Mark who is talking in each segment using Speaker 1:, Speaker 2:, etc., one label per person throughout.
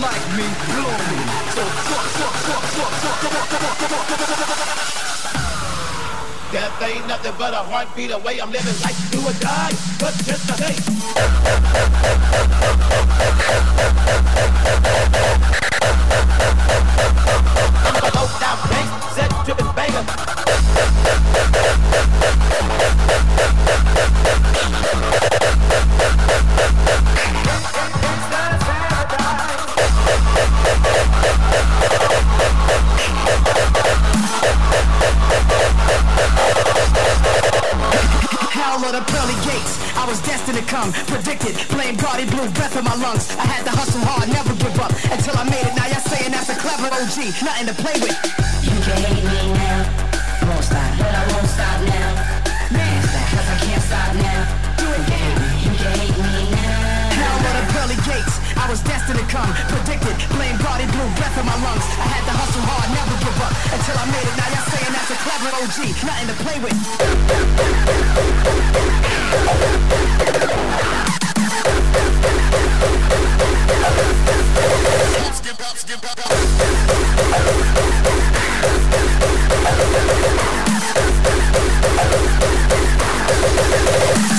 Speaker 1: like me, blow me. So fuck, fuck, fuck, fuck, fuck, come on, come on, come on, come on.
Speaker 2: Death ain't nothing but a heartbeat away. I'm living life to a die, but just a day.
Speaker 3: Of the pearly gates. I was destined to come, predicted. Blame Cardi blue breath in my lungs. I had to hustle hard, never give up until I made it. Now y'all saying that's a clever OG, nothing to play with.
Speaker 4: You can hate me now, won't stop, but I won't stop now. Man, cause I can't stop now. Do it again. You can hate me now.
Speaker 3: Hell the pearly gates. I was destined to come, predicted. Blame Cardi blue breath in my lungs. I had to hustle hard, never give up until I made it. Now y'all saying that's a clever OG, nothing to play with.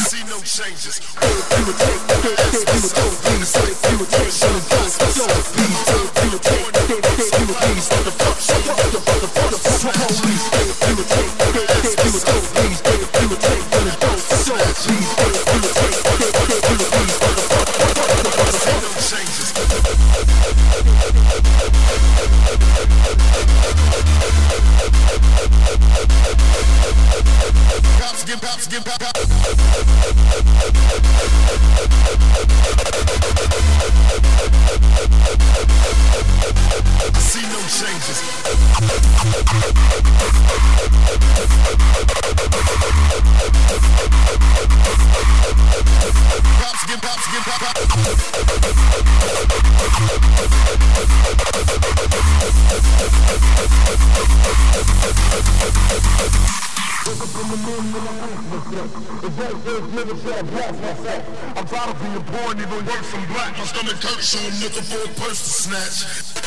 Speaker 5: See no changes.
Speaker 1: You would take,
Speaker 5: I'm proud of being born, even worse from black. My stomach hurts, so I'm looking for a purse to snatch.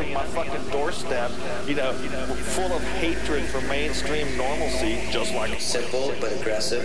Speaker 6: Under my fucking doorstep, you know, full of hatred for mainstream normalcy, just like
Speaker 7: Simple but aggressive.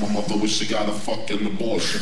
Speaker 8: My
Speaker 5: mother wish she got a fucking abortion.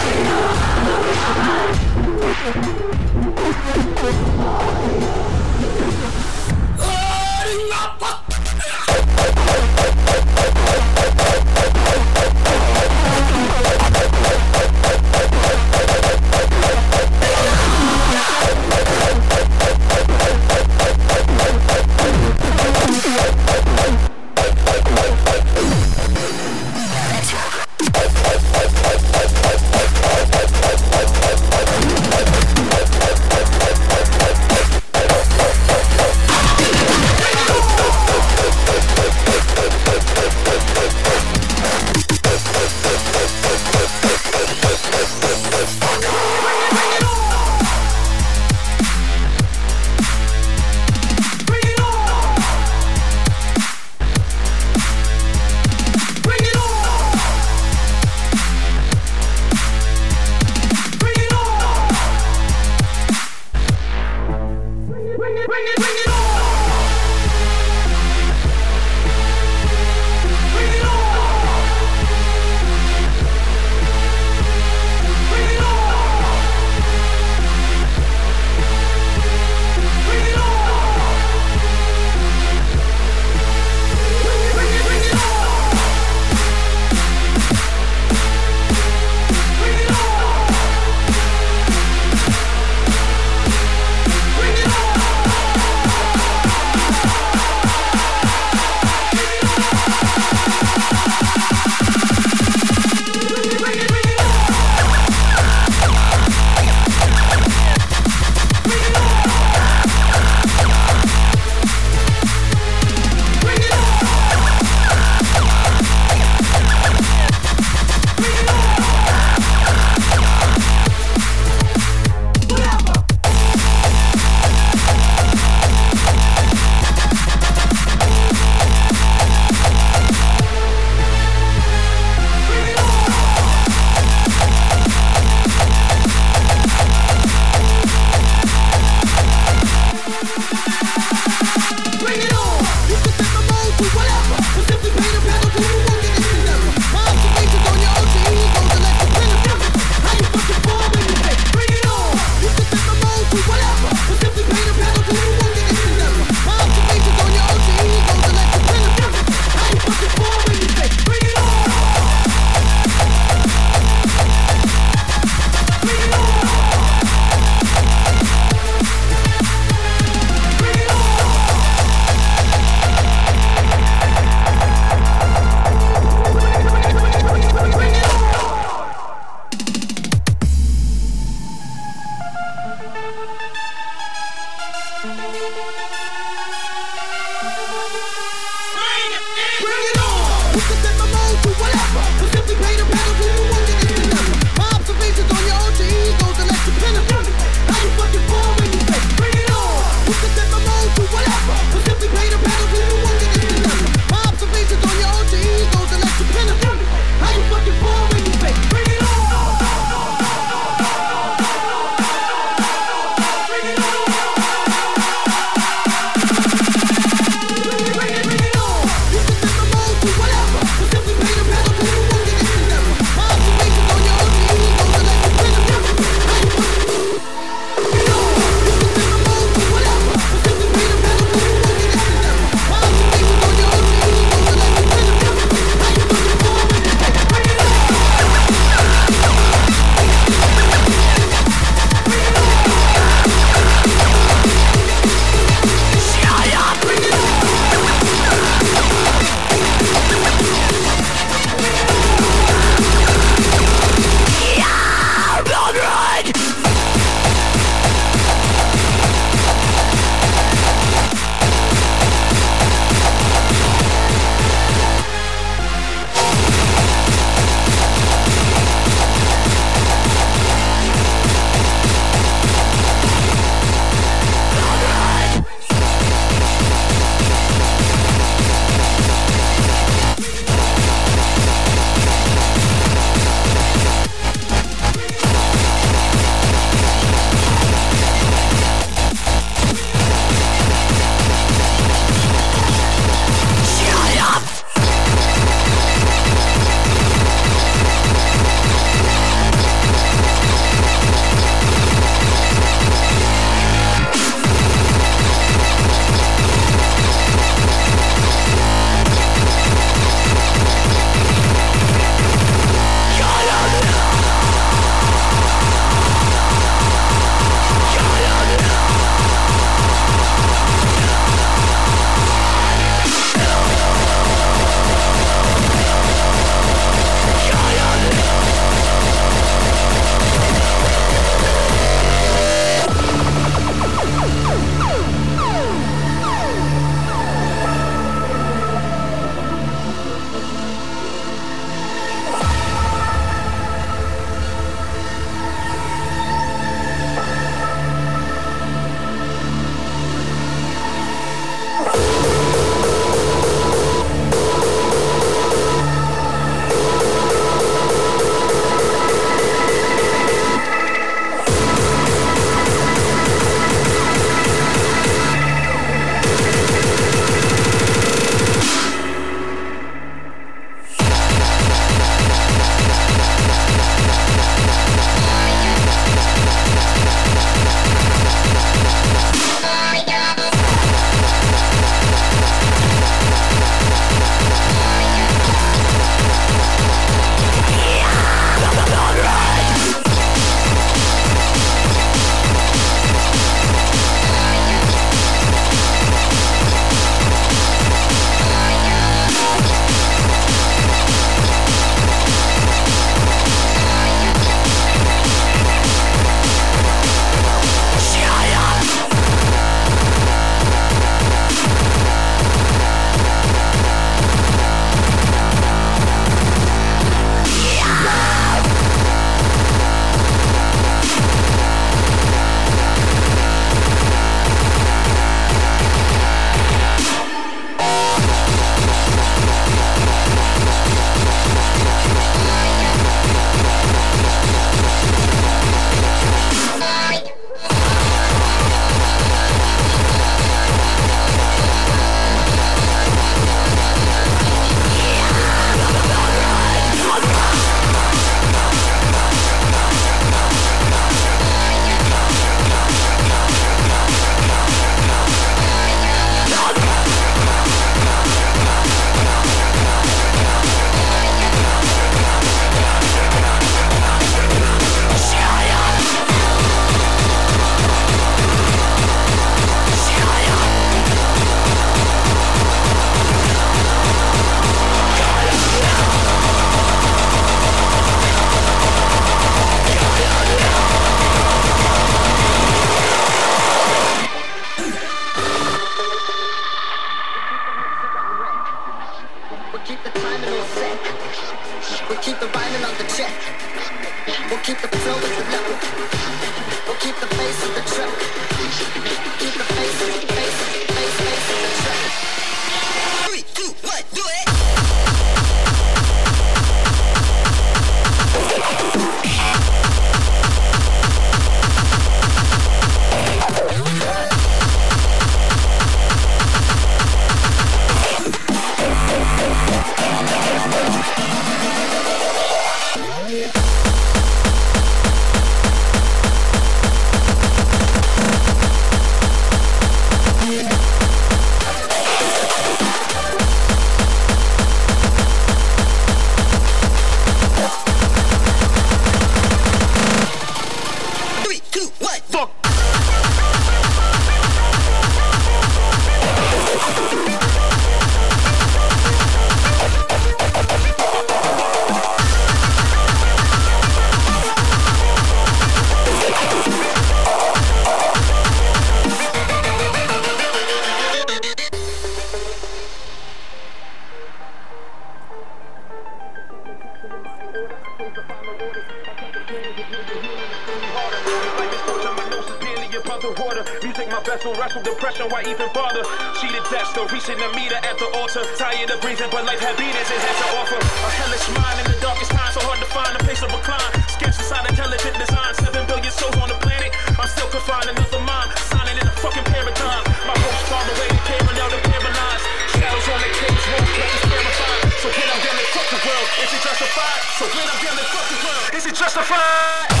Speaker 9: Why even bother? Cheated death, still reaching the meter at the altar. Tired of breathing, but life had beatings and had to offer. A hellish mind in the darkest time, so hard to find a place of recline. Sketch inside intelligent design, seven billion souls on the planet. I'm still confined, another mind, signing in a fucking paradigm. My hopes far away, parallel to paralyzed. Shadows on the cage, won't flames terrified. So when I'm done, fuck the world, is it justified? So when I'm done, fuck the world, is it justified?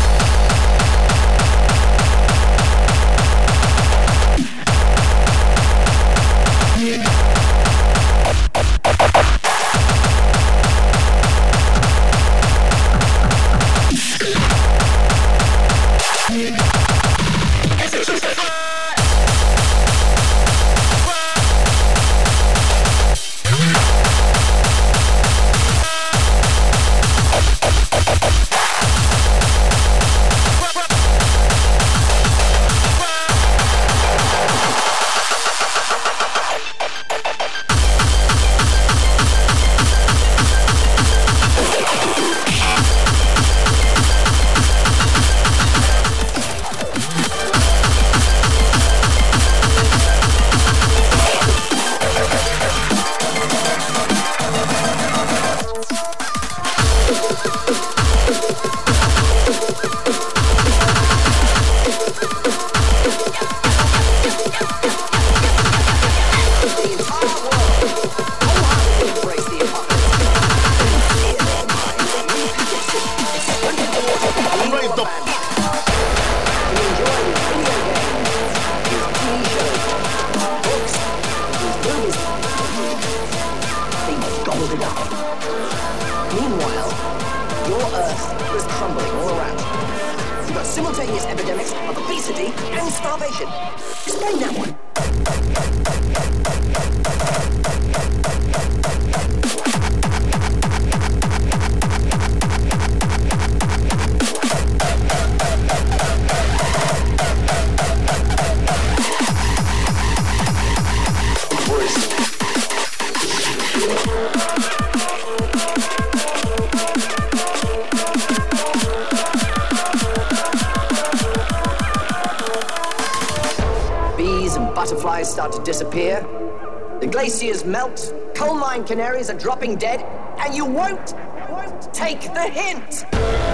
Speaker 10: Mine canaries are dropping dead. And you won't, won't take the hint.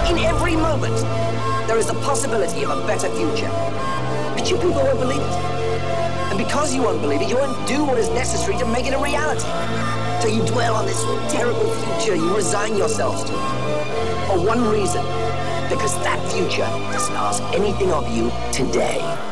Speaker 10: In every moment, there is the possibility of a better future. But you people won't believe it. And because you won't believe it, you won't do what is necessary to make it a reality. So you dwell on this terrible future, you resign yourselves to it. For one reason. Because that future doesn't ask anything of you today.